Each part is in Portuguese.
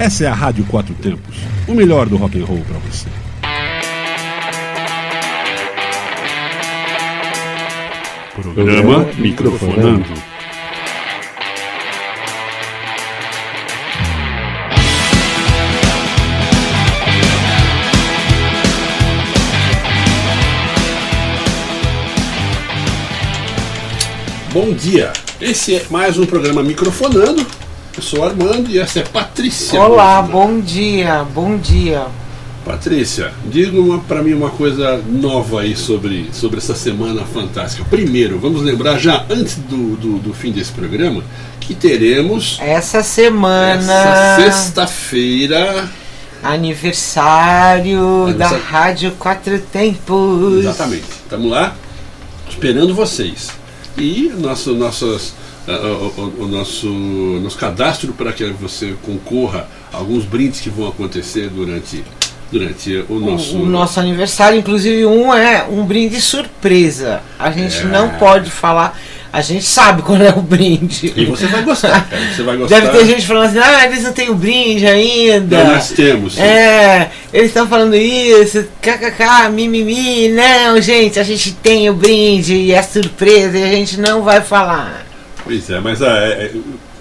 Essa é a Rádio Quatro Tempos, o melhor do rock and roll para você. Programa Microfonando. Bom dia, esse é mais um programa Microfonando. Eu sou Armando e essa é Patrícia. Olá, bom dia, bom dia. Patrícia, diga para mim uma coisa nova aí sobre, sobre essa semana fantástica. Primeiro, vamos lembrar já antes do, do, do fim desse programa que teremos essa semana, essa sexta-feira, aniversário da Rádio Quatro Tempos. Exatamente. Estamos lá esperando vocês. E nosso, nossos, uh, o, o, nosso, nosso cadastro para que você concorra a alguns brindes que vão acontecer durante durante o nosso o, o, nosso aniversário, inclusive um é um brinde surpresa. A gente é. não pode falar. A gente sabe quando é o brinde. E você vai gostar, cara. Você vai gostar. Deve ter gente falando assim, ah, eles não têm o brinde ainda. Não, nós temos. Sim. É, eles estão falando isso, kkk, mimimi. Não, gente, a gente tem o brinde e é surpresa e a gente não vai falar. Pois é, mas é, é,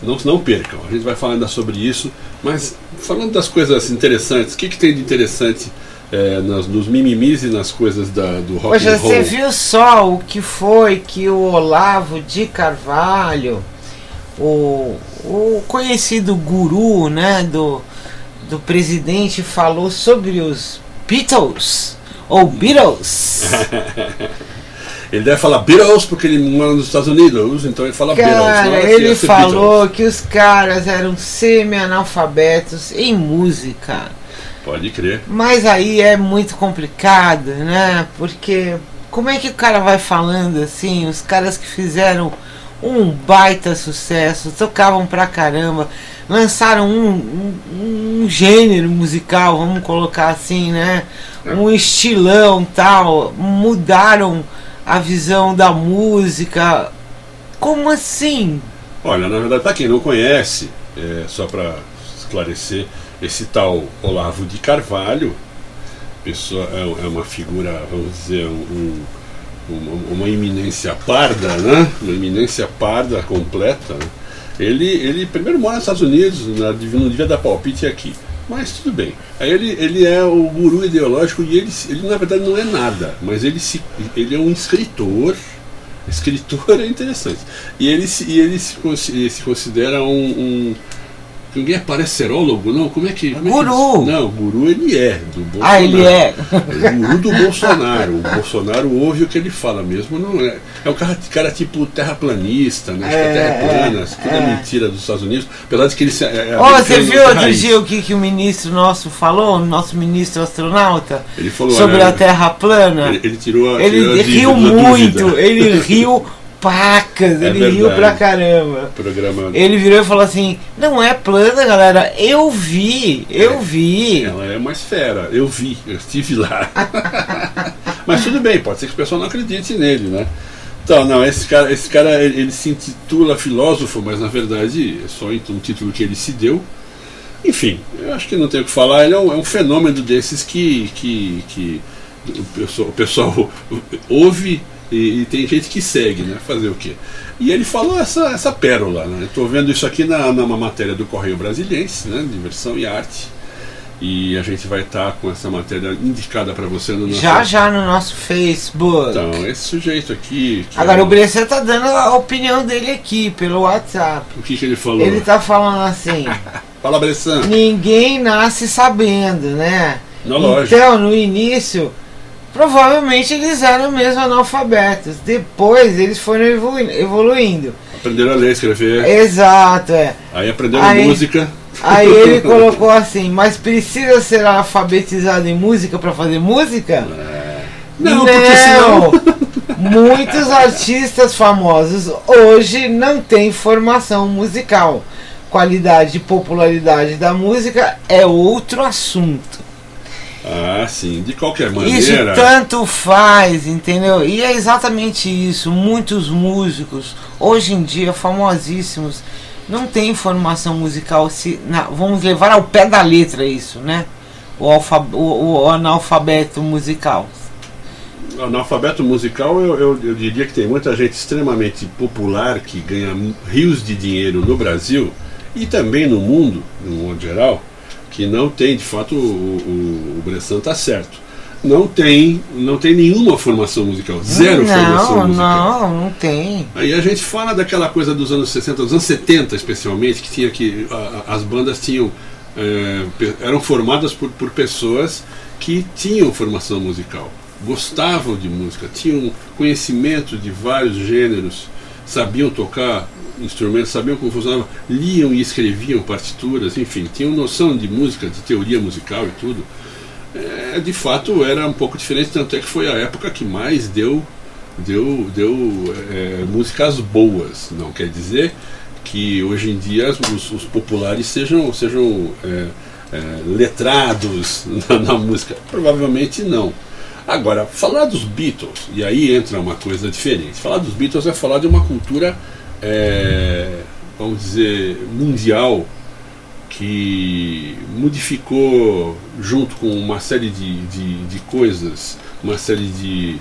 não, não percam, a gente vai falar ainda sobre isso, mas falando das coisas interessantes, o que, que tem de interessante é, nas, nos mimimis e nas coisas da, do rock Poxa, and roll? Você viu só o que foi que o Olavo de Carvalho, o, o conhecido guru né, do, do presidente, falou sobre os Beatles, ou Beatles. Ele deve falar Beatles porque ele mora nos Estados Unidos, então ele fala Cara, Beatles. ele falou Beatles. que os caras eram semi-analfabetos em música. Pode crer. Mas aí é muito complicado, né? Porque como é que o cara vai falando assim? Os caras que fizeram um baita sucesso, tocavam pra caramba, lançaram um, um, um gênero musical, vamos colocar assim, né? É. Um estilão tal, mudaram a visão da música. Como assim? Olha, na verdade, para quem não conhece, é, só para esclarecer, esse tal Olavo de Carvalho, pessoa, é, é uma figura, vamos dizer, um, uma, uma eminência parda, né? Uma eminência parda completa. Né? Ele, ele primeiro mora nos Estados Unidos, na, não devia dar palpite aqui. Mas tudo bem. Aí ele, ele é o guru ideológico e ele, ele na verdade não é nada, mas ele, se, ele é um escritor. Escritor é interessante. E ele, e ele se, se considera um, um Ninguém é parecerólogo, não? Como é que. Como guru! É que... Não, o guru ele é, do Bolsonaro. Ah, ele é. é o guru do Bolsonaro. O Bolsonaro ouve o que ele fala mesmo, não é. É um cara, cara tipo terraplanista, né? É, terra plana, é, tudo é, mentira dos Estados Unidos. Apesar de que ele. É, oh, você viu outro dia o que, que o ministro nosso falou, o nosso ministro astronauta? Ele falou sobre né, a Terra plana. Ele, ele tirou a. Ele tirou riu muito, ele riu pacas, é ele riu pra caramba. Programa... Ele virou e falou assim: Não é plana, galera, eu vi, eu é, vi. Ela é uma esfera, eu vi, eu estive lá. Mas tudo bem, pode ser que o pessoal não acredite nele, né? Então, não, esse cara, esse cara ele, ele se intitula filósofo, mas na verdade é só um título que ele se deu. Enfim, eu acho que não tem o que falar, ele é um, é um fenômeno desses que, que, que o pessoal, o pessoal ouve e, e, tem gente que segue, né? Fazer o quê? E ele falou essa, essa pérola, né? Estou vendo isso aqui na, numa matéria do Correio Brasiliense, né? Diversão e arte. E a gente vai estar tá com essa matéria indicada para você no nosso. Já já no nosso Facebook. Então, esse sujeito aqui. Agora é... o Bressan tá dando a opinião dele aqui pelo WhatsApp. O que, que ele falou? Ele tá falando assim. Fala, Bressan. Ninguém nasce sabendo, né? Lógico. Então, no início Provavelmente eles eram mesmo analfabetos. Depois eles foram evoluindo. Aprenderam a ler, escrever. Exato, é. Aí aprenderam aí, música. Aí ele colocou assim, mas precisa ser alfabetizado em música para fazer música? É. Não, não, porque senão... Muitos artistas famosos hoje não têm formação musical. Qualidade e popularidade da música é outro assunto. Ah, sim, de qualquer maneira. Isso tanto faz, entendeu? E é exatamente isso. Muitos músicos, hoje em dia, famosíssimos, não tem formação musical. Se, na, vamos levar ao pé da letra isso, né? O, o, o analfabeto musical. O analfabeto musical, eu, eu, eu, diria que tem muita gente extremamente popular que ganha rios de dinheiro no Brasil e também no mundo, no modo geral, que não tem, de fato, o, o, o Bressan está certo não tem, não tem nenhuma formação musical. Zero não, formação musical. Não, não tem. Aí a gente fala daquela coisa dos anos 60, dos anos 70 especialmente, que tinha que. A, as bandas tinham. É, eram formadas por, por pessoas que tinham formação musical, gostavam de música, tinham conhecimento de vários gêneros, sabiam tocar instrumentos, sabiam como funcionava, liam e escreviam partituras, enfim, tinham noção de música, de teoria musical e tudo é, de fato era um pouco diferente, tanto é que foi a época que mais deu, deu, deu é, músicas boas. Não quer dizer que hoje em dia os, os populares sejam, sejam é, é letrados na, na música. Provavelmente não. Agora, falar dos Beatles, e aí entra uma coisa diferente. Falar dos Beatles é falar de uma cultura, é, vamos dizer, mundial que modificou, junto com uma série de, de, de, coisas, uma série de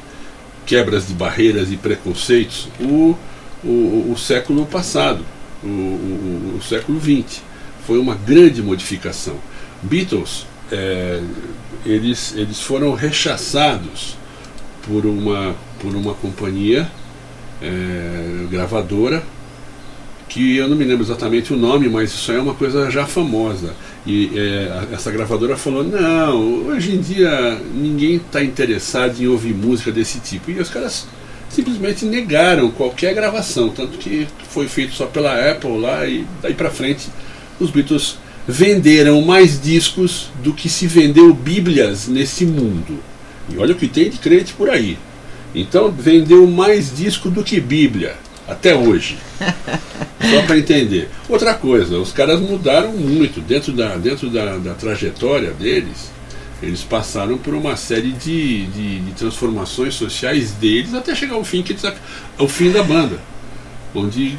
quebras de barreiras e preconceitos, o, o, o século passado, o, o, o, século XX. Foi uma grande modificação. Beatles, é, eles, eles foram rechaçados por uma, por uma companhia é, gravadora que eu não me lembro exatamente o nome, mas isso é uma coisa já famosa. E é, essa gravadora falou: não, hoje em dia ninguém está interessado em ouvir música desse tipo. E os caras simplesmente negaram qualquer gravação, tanto que foi feito só pela Apple lá e daí para frente os Beatles venderam mais discos do que se vendeu Bíblias nesse mundo. E olha o que tem de crente por aí. Então vendeu mais disco do que Bíblia até hoje. Só para entender. Outra coisa, os caras mudaram muito dentro da, dentro da, da trajetória deles. Eles passaram por uma série de, de, de, transformações sociais deles até chegar ao fim, que eles, ao fim da banda, onde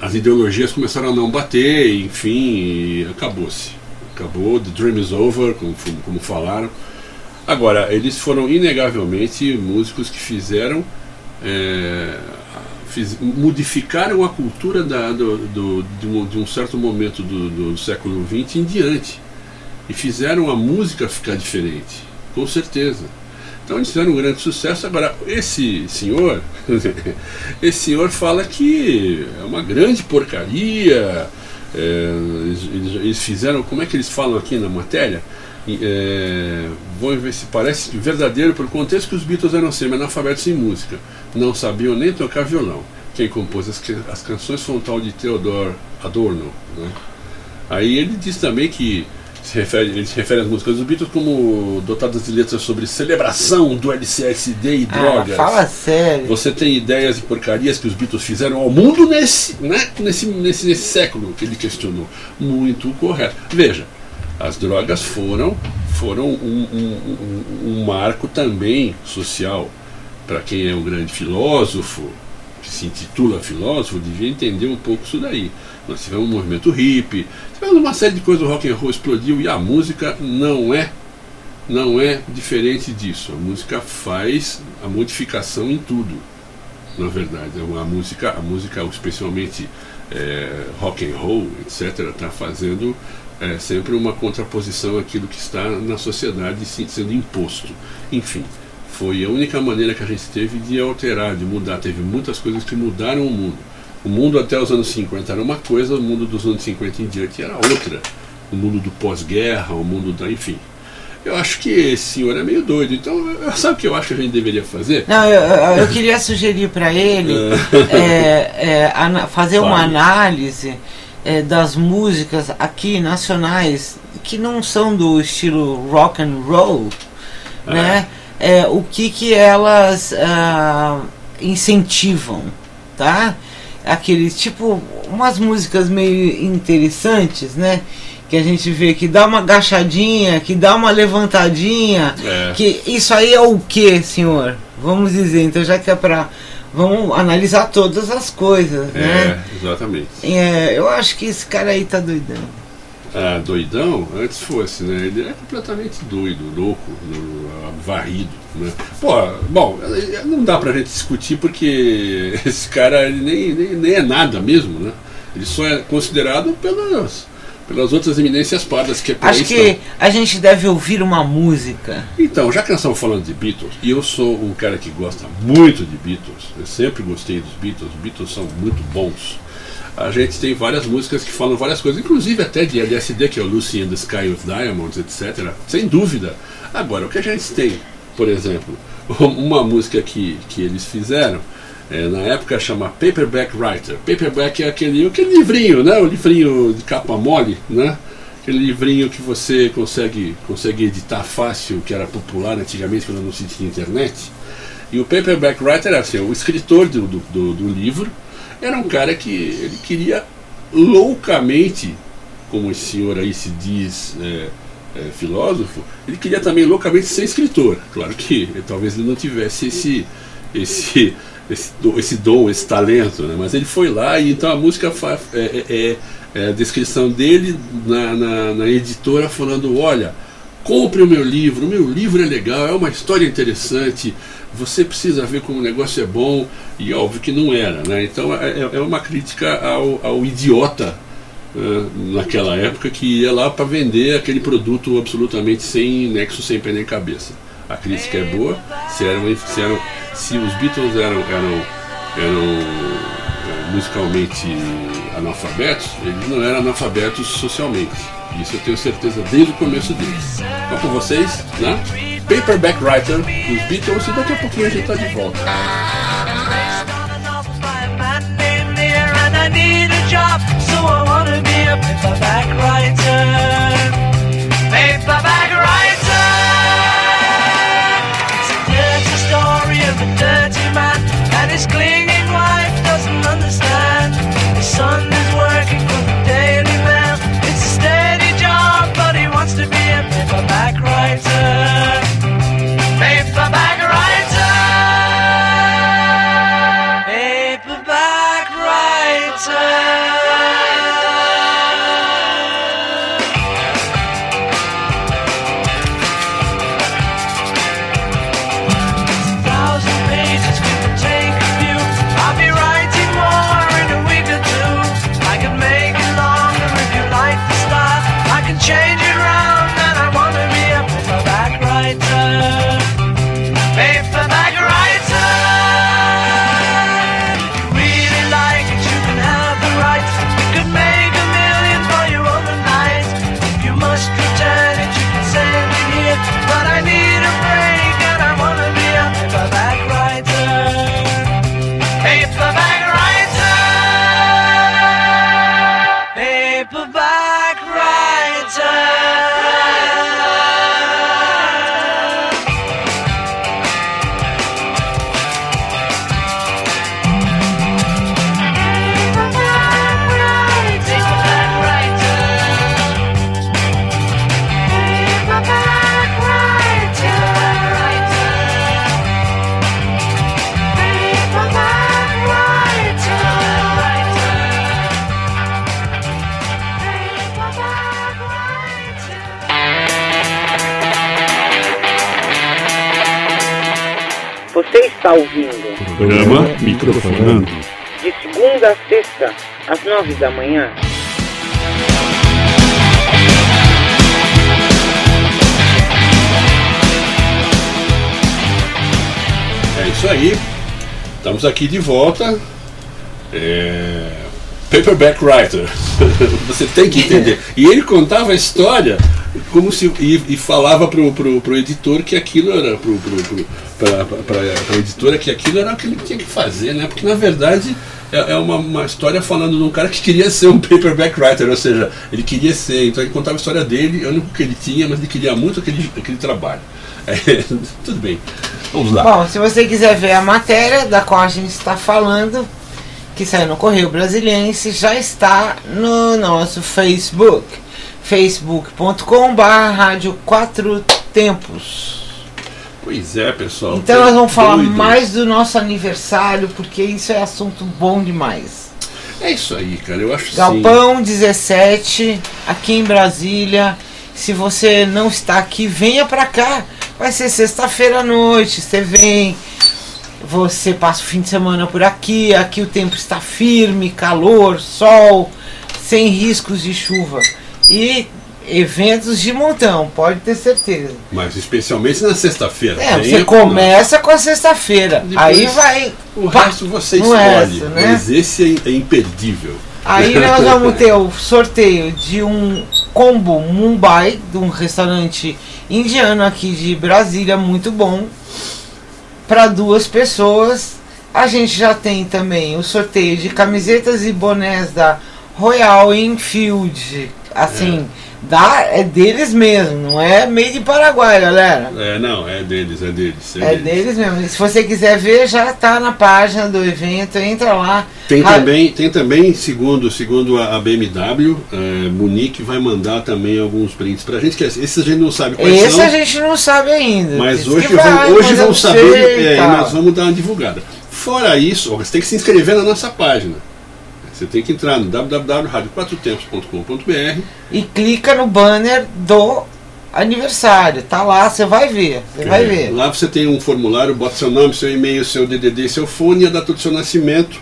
as ideologias começaram a não bater, enfim, acabou-se. Acabou, the dream is over, como, como falaram. Agora, eles foram inegavelmente músicos que fizeram é, fiz, modificaram a cultura da, do, do, de, um, de, um, certo momento do, do século XX em diante. E fizeram a música ficar diferente, com certeza. Então eles fizeram um grande sucesso. Agora, esse senhor, esse senhor fala que é uma grande porcaria. É, eles, eles, fizeram, como é que eles falam aqui na matéria? É, vamos ver se parece verdadeiro por contexto que os Beatles eram semi-analfabetos em música, não sabiam nem tocar violão. Quem compôs as, as canções foi um tal de Theodore Adorno. Né? Aí ele diz também que se refere, ele se refere às músicas dos Beatles como dotadas de letras sobre celebração do LCSD e ah, drogas. Fala sério. Você tem ideias e porcarias que os Beatles fizeram ao mundo nesse, né, nesse, nesse, nesse século que ele questionou. Muito correto. Veja, as drogas foram, foram um, um, um, um marco também social. Para quem é um grande filósofo, que se intitula filósofo, devia entender um pouco isso daí. Nós tivemos um movimento hippie, tivemos uma série de coisas, o rock and roll explodiu e a música não é não é diferente disso. A música faz a modificação em tudo, na verdade. A música, a música especialmente é, rock and roll, etc., está fazendo é sempre uma contraposição àquilo que está na sociedade sendo imposto. Enfim, foi a única maneira que a gente teve de alterar, de mudar. Teve muitas coisas que mudaram o mundo. O mundo até os anos 50 era uma coisa, o mundo dos anos 50 em diante era outra. O mundo do pós-guerra, o mundo da. enfim. Eu acho que esse senhor é meio doido. Então, sabe o que eu acho que a gente deveria fazer? Não, eu, eu queria sugerir para ele é, é, fazer uma análise é, das músicas aqui nacionais que não são do estilo rock and roll, é. né? É, o que que elas uh, incentivam, tá? Aqueles tipo umas músicas meio interessantes, né? Que a gente vê que dá uma agachadinha, que dá uma levantadinha, é. que isso aí é o que, senhor? Vamos dizer, então já que é para vamos analisar todas as coisas, né? É, exatamente. É, eu acho que esse cara aí tá doidão. Ah, doidão, antes fosse, né? Ele é completamente doido, louco, varrido, né? Pô, bom, não dá pra gente discutir porque esse cara ele nem, nem, nem é nada mesmo, né? Ele só é considerado pelas, pelas outras eminências pardas que é por Acho estão. que a gente deve ouvir uma música. Então, já que nós estamos falando de Beatles, e eu sou um cara que gosta muito de Beatles, eu sempre gostei dos Beatles, os Beatles são muito bons. A gente tem várias músicas que falam várias coisas, inclusive até de LSD, que é o Lucy in the Sky with Diamonds, etc. Sem dúvida. Agora, o que a gente tem, por exemplo, uma música que, que eles fizeram, é, na época chama Paperback Writer. Paperback é aquele, aquele livrinho, né? O livrinho de capa mole, né? Aquele livrinho que você consegue, consegue editar fácil, que era popular antigamente quando não se tinha internet. E o paperback writer era assim, o escritor do, do, do- livro era um cara que ele queria loucamente, como esse senhor aí se diz é, é, filósofo, ele queria também loucamente ser escritor. Claro que talvez ele não tivesse esse, esse, esse, esse dom, esse talento, né? mas ele foi lá e então a música fa- é, é- é a descrição dele na, na, na editora falando, olha, compre o meu livro, o meu livro é legal, é uma história interessante, você precisa ver como o negócio é bom, e óbvio que não era, né? Então é, é uma crítica ao, ao idiota eh, naquela época que ia lá para vender aquele produto absolutamente sem nexo, sem pé nem cabeça. A crítica é boa, se, eram, se, eram, se os Beatles eram, eram, eram eh, musicalmente analfabetos, eles não eram analfabetos socialmente. Isso eu tenho certeza desde o começo deles. Então com vocês, né? Paperback Writer dos Beatles e daqui a pouquinho a gente tá de volta. Paperback writer. Paperback writer. A dirty man, and his clinging Microfonando. de segunda a sexta, às nove da manhã. É isso aí. Estamos aqui de volta. É, Paperback Writer. Você tem que entender. E ele contava a história como se e, e falava pro, pro, pro editor que aquilo era pro, pro, pro, pra, pra editora que aquilo era o que ele tinha que fazer, né? Porque na verdade é, é uma, uma história falando de um cara que queria ser um paperback writer, ou seja, ele queria ser, então ele contava a história dele, o único que ele tinha, mas ele queria muito aquele, aquele trabalho. É, tudo bem. Vamos lá. Bom, se você quiser ver a matéria da qual a gente está falando, que saiu no Correio Brasiliense, já está no nosso Facebook. facebook.com.br Rádio Quatro Tempos. Pois é, pessoal. Então nós vamos falar doido. mais do nosso aniversário, porque isso é assunto bom demais. É isso aí, cara. Eu acho sim. Galpão 17, aqui em Brasília. Se você não está aqui, venha pra cá. Vai ser sexta-feira à noite. Você vem, você passa o fim de semana por aqui. Aqui o tempo está firme, calor, sol, sem riscos de chuva. E eventos de montão, pode ter certeza. Mas especialmente na sexta-feira. É, você começa com a sexta-feira. Aí vai. O pá, resto você no escolhe. resto, né? Mas esse é, é imperdível. Aí nós vamos ter o sorteio de um combo Mumbai, de um restaurante indiano aqui de Brasília, muito bom, para duas pessoas. A gente já tem também o sorteio de camisetas e bonés da Royal Enfield, assim, da, é deles mesmo, não é made in Paraguai, galera. É, não, é deles, é deles. É deles mesmo. E se você quiser ver, já tá na página do evento, entra lá. Tem Ra- também, tem também, segundo, segundo a BMW, é, Munique vai mandar também alguns brindes pra gente, que esses a gente não sabe quais Esse são. a gente não sabe ainda. Mas hoje, vai, hoje não saber e é, e nós vamos dar uma divulgada. Fora isso, você tem que se inscrever na nossa página. Você tem que entrar no www.radioquatrotempos.com.br E clica no banner do aniversário. Tá lá, você vai ver. Você vai É, ver. Lá você tem um formulário, bota seu nome, seu e-mail, seu DDD, seu fone e a data do seu nascimento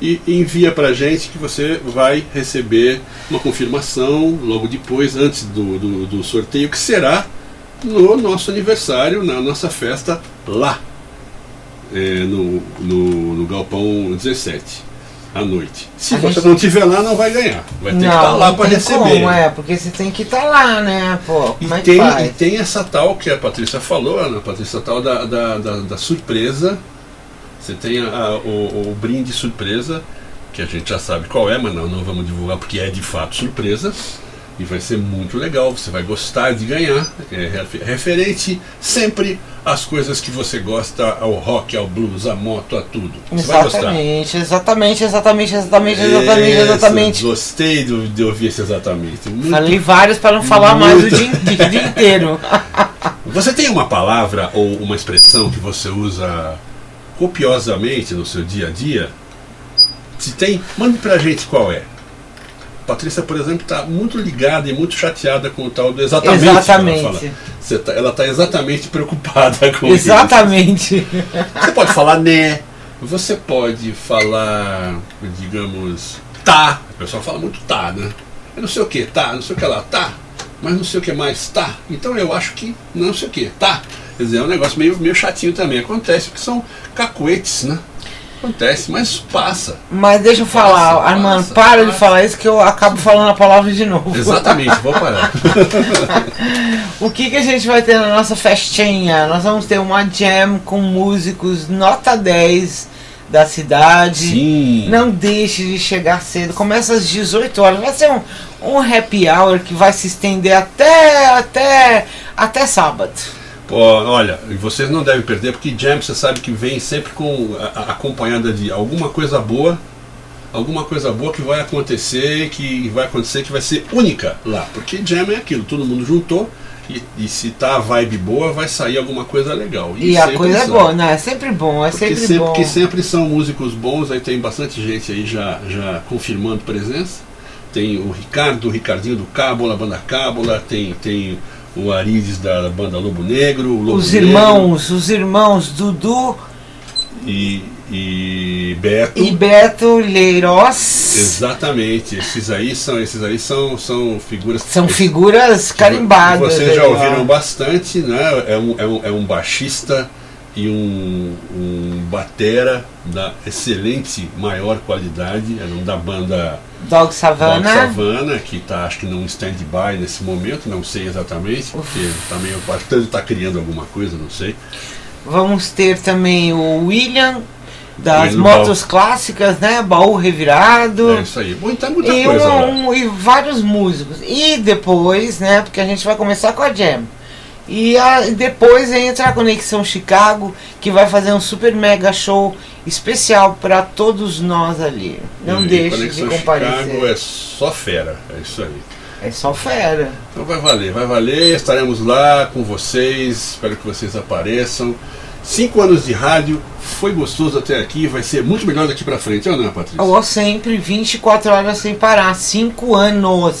e envia pra gente que você vai receber uma confirmação logo depois, antes do, do, do sorteio, que será no nosso aniversário, na nossa festa lá, é, no, no, no Galpão 17, à noite. Se A você gente- não estiver lá, não vai ganhar. Vai ter que estar não, lá não para receber. como, é, porque você tem que estar lá, né? Pô, E como é que tem, e faz? tem essa tal que a Patrícia falou, Ana, a Patrícia tal da, da, da, da surpresa. Você tem a- a- o, o brinde surpresa, que a gente já sabe qual é, mas não, não vamos divulgar porque é de fato surpresa. E vai ser muito legal, você vai gostar de ganhar. É refer- referente sempre às coisas que você gosta, ao rock, ao blues, à moto, a tudo. Você. Exatamente, exatamente, exatamente, exatamente, exatamente, exatamente. Gostei do- de ouvir esse exatamente. Muito Falei vários para não falar mais o Muito. dia, o dia inteiro. Você tem uma palavra ou uma expressão que você usa copiosamente no seu dia a dia? Se tem, mande pra gente qual é. Patrícia, por exemplo, está muito ligada e muito chateada com o tal do exatamente. Ela. Exatamente. Você tá- ela está exatamente preocupada com isso. Exatamente. Você pode falar né, você pode falar, digamos, tá. O pessoal fala muito tá, né? Eu não sei o que, tá, não sei o que lá, tá. Mas não sei o que mais, tá. Então eu acho que não sei o que, tá. Quer dizer, é um negócio meio, meio chatinho também. Acontece, porque são cacuetes, né? Acontece, mas passa. Mas deixa eu falar, Passa, Armando, passa, para de passa. falar isso que eu acabo falando a palavra de novo. Exatamente, vou parar. O que, que a gente vai ter na nossa festinha? Nós vamos ter uma jam com músicos nota 10 da cidade. Sim. Não deixe de chegar cedo. Começa às 18 horas. Vai ser um, um happy hour que vai se estender até até até sábado. Olha, e vocês não devem perder, porque Jam você sabe que vem sempre com a- a- acompanhada de alguma coisa boa, alguma coisa boa que vai acontecer, que vai acontecer, que vai ser única lá. Porque Jam é aquilo, todo mundo juntou, e, e se tá a vibe boa, vai sair alguma coisa legal. E, a sempre coisa é sai. boa, né? É sempre bom, é Porque sempre, sempre, bom. porque sempre são músicos bons, aí tem bastante gente aí já, já confirmando presença. Tem o Ricardo, o Ricardinho do Cábula, a banda Cábula, tem, tem o Arides da banda Lobo Negro, o Lobo Os Negro irmãos, os irmãos Dudu e, e Beto. e Beto Leiroz Exatamente, esses aí são, esses aí são, são figuras. são figuras carimbadas. Vocês já ouviram bastante, né? É um, é um, é um baixista e um, um batera da excelente maior qualidade, é um da banda Dog Savana. Savana, que está acho que num stand-by nesse momento, não sei exatamente, porque também eu acho que ele está criando alguma coisa, não sei. Vamos ter também o William das motos clássicas, né? Baú revirado. É isso aí. Muita, muita e, coisa lá. um- e vários músicos. E depois, né? Porque a gente vai começar com a Jam. E a- depois entra a Conexão Chicago, que vai fazer um super mega show especial para todos nós ali. Não E deixe de comparecer. Chicago é só fera, é isso aí. É só fera. Então vai valer, vai valer. Estaremos lá com vocês. Espero que vocês apareçam. Cinco anos de rádio, foi gostoso até aqui, vai ser muito melhor daqui pra frente, ou não, Patrícia? Ou sempre, 24 horas sem parar. Cinco anos.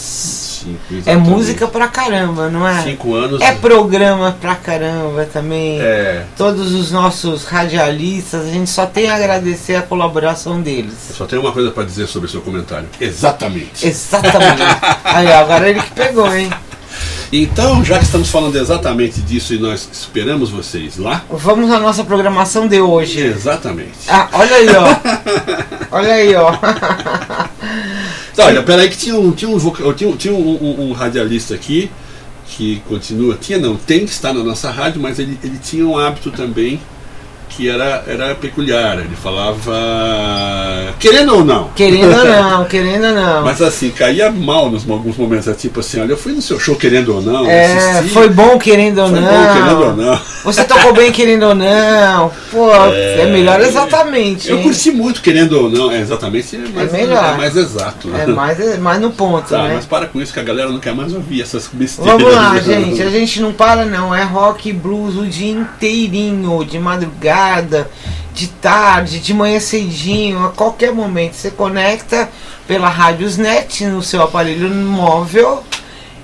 Cinco, É música pra caramba, não é? Cinco anos. É programa pra caramba também. É, Todos os nossos radialistas, a gente só tem a agradecer a colaboração eu deles. só tenho uma coisa pra dizer sobre o seu comentário. Exatamente. Exatamente. Aí, agora ele que pegou, hein? Então, já que estamos falando exatamente disso e nós esperamos vocês lá. Vamos à nossa programação de hoje. Exatamente. Ah, olha aí, ó. Olha aí, ó. Então, olha, peraí que tinha um, tinha um, tinha, tinha um, um- um radialista aqui que continua, tinha não, tem que estar na nossa rádio, mas ele, ele tinha um hábito também que era, era peculiar. Ele falava, querendo ou não, Querendo ou não, querendo ou não. mas assim, caía mal nos alguns momentos, é tipo assim, olha, eu fui no seu show querendo ou não, É, assisti, foi bom querendo ou foi não. bom querendo ou não. Você tocou bem querendo ou não. Pô, é, melhor exatamente. Eu hein? curti muito querendo ou não, é exatamente, é mais, melhor. é mais exato. né? É mais, é mais no ponto, Tá, né? mas para com isso que a galera não quer mais ouvir essas besteiras. Vamos lá, gente. A gente não para, não. É rock e blues o dia inteirinho, de madrugada, de tarde, de manhã cedinho, a qualquer momento. Você conecta pela Radiosnet no seu aparelho móvel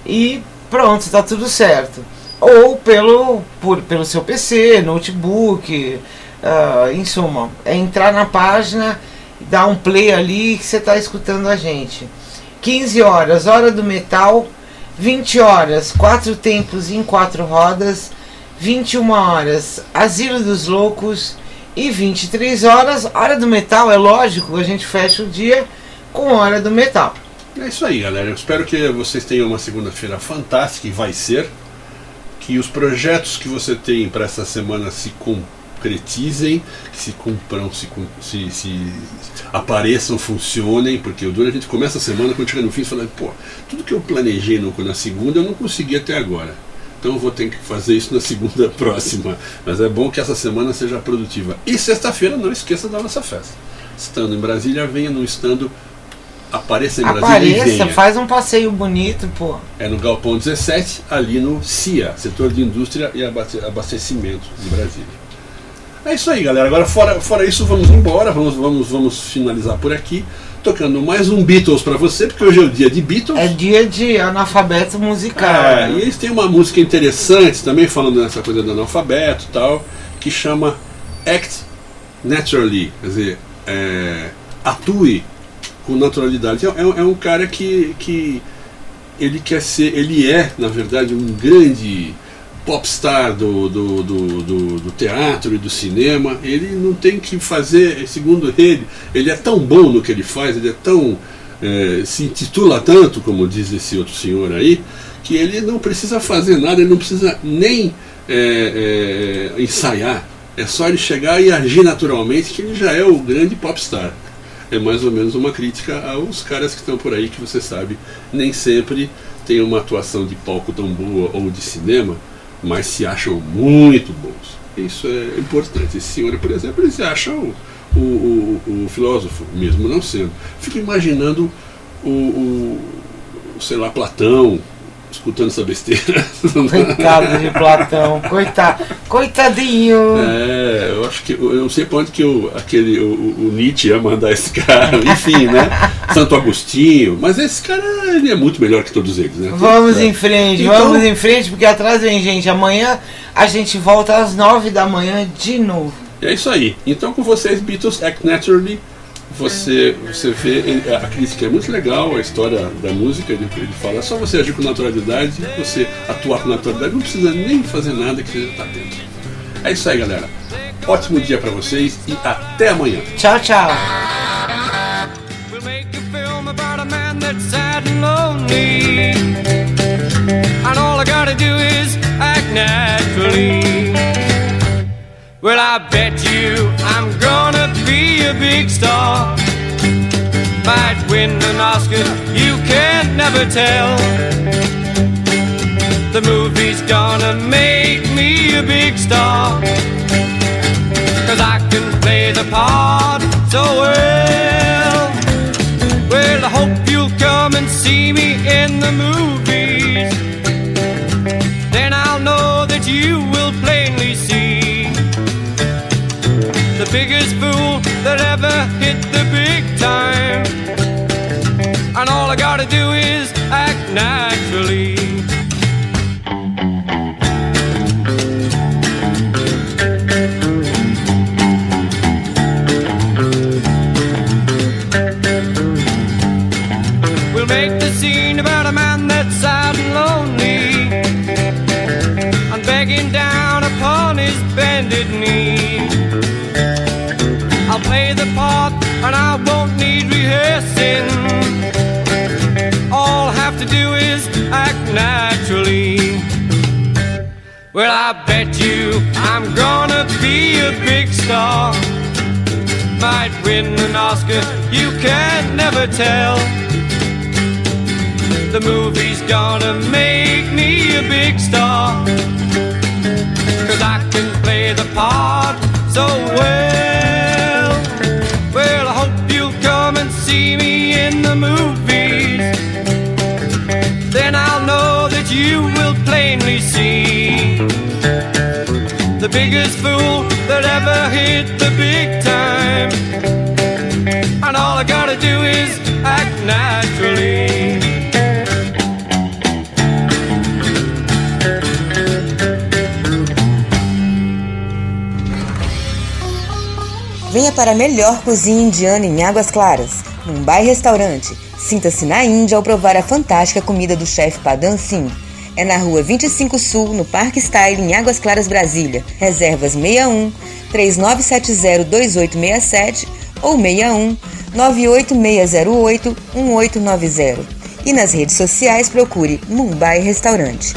e pronto, tá tudo certo. Ou pelo, por, pelo seu PC, notebook, ah, em suma. É entrar na página, dar um play ali que você tá escutando a gente. 15 horas, hora do metal. 20 horas, quatro tempos em quatro rodas. 21 horas, Asilo dos Loucos. E 23 horas, hora do metal. É lógico, a gente fecha o dia com hora do metal. É isso aí, galera. Eu espero que vocês tenham uma segunda-feira fantástica e vai ser. Que os projetos que você tem para essa semana se concretizem, que se cumpram, se, se, se apareçam, funcionem, porque o duro é a gente começa a semana quando chega no fim falando, pô, tudo que eu planejei no, na segunda eu não consegui até agora. Então eu vou ter que fazer isso na segunda próxima. Mas é bom que essa semana seja produtiva. E sexta-feira não esqueça da nossa festa. Estando em Brasília, venha, não estando, apareça em Brasília Apareça, faz um passeio bonito, pô. É no Galpão 17, ali no CIA, Setor de Indústria e Abaste- Abastecimento de Brasília. É isso aí, galera. Agora, fora, fora isso, vamos embora. Vamos, vamos, vamos finalizar por aqui. Tocando mais um Beatles pra você, porque hoje é o dia de Beatles. É dia de analfabeto musical. É, e eles têm uma música interessante também, falando dessa coisa do analfabeto e tal, que chama Act Naturally. Quer dizer, é, atue com naturalidade. É, é- é um cara que, que ele quer ser, ele é, na verdade, um grande popstar do, do, do, do, do teatro e do cinema. Ele não tem que fazer, segundo ele, ele é tão bom no que ele faz, ele é tão. eh, se intitula tanto, como diz esse outro senhor aí, que ele não precisa fazer nada, ele não precisa nem eh, eh, ensaiar. É só ele chegar e agir naturalmente que ele já é o grande popstar. É mais ou menos uma crítica aos caras que estão por aí que você sabe nem sempre tem uma atuação de palco tão boa ou de cinema, mas se acham muito bons. Isso é importante. Esse senhor, por exemplo, ele se acha o, o, o, o filósofo, mesmo não sendo. Fico imaginando o, o sei lá, Platão escutando essa besteira. Coitado de Platão, coitado, coitadinho. É, eu acho que eu não sei pra onde que o, aquele, o- o Nietzsche ia mandar esse cara, enfim, né? Santo Agostinho, mas esse cara ele é muito melhor que todos eles, né? Vamos É. em frente, Então- vamos em frente, porque atrás vem gente. Amanhã a gente volta às nove da manhã de novo. É isso aí. Então com vocês, Beatles Act Naturally, você, você vê, ele- a crítica é muito legal, a história da música, ele, ele fala, é só você agir com naturalidade, você atuar com naturalidade, não precisa nem fazer nada que você já está dentro. É isso aí, galera. Ótimo dia pra vocês e até amanhã. Tchau, tchau. We'll I gotta do is act naturally. Well, I bet you I'm big star. Might win an Oscar, you can never tell. The movie's gonna make me a big star. Cause I can play the part so well. Well, I hope you'll come and see me in the movies, then I'll know that you will plainly see the biggest fool that ever hit the big time. And all I gotta do is act naturally. Well, I bet you I'm gonna be a big star. Might win an Oscar, you can never tell. The movie's gonna make me a big star. Cause I can play the part so well. Biggest fool that ever hit the big time. And all I gotta do is act naturally. Venha para a melhor cozinha indiana em Águas Claras, Mumbai Restaurante. Sinta-se na Índia ao provar a fantástica comida do chefe Padan Singh. É na rua 25 Sul, no Parque Style, em Águas Claras, Brasília. Reservas 61 3970 2867 ou 61 98608 1890. E nas redes sociais procure Mumbai Restaurante.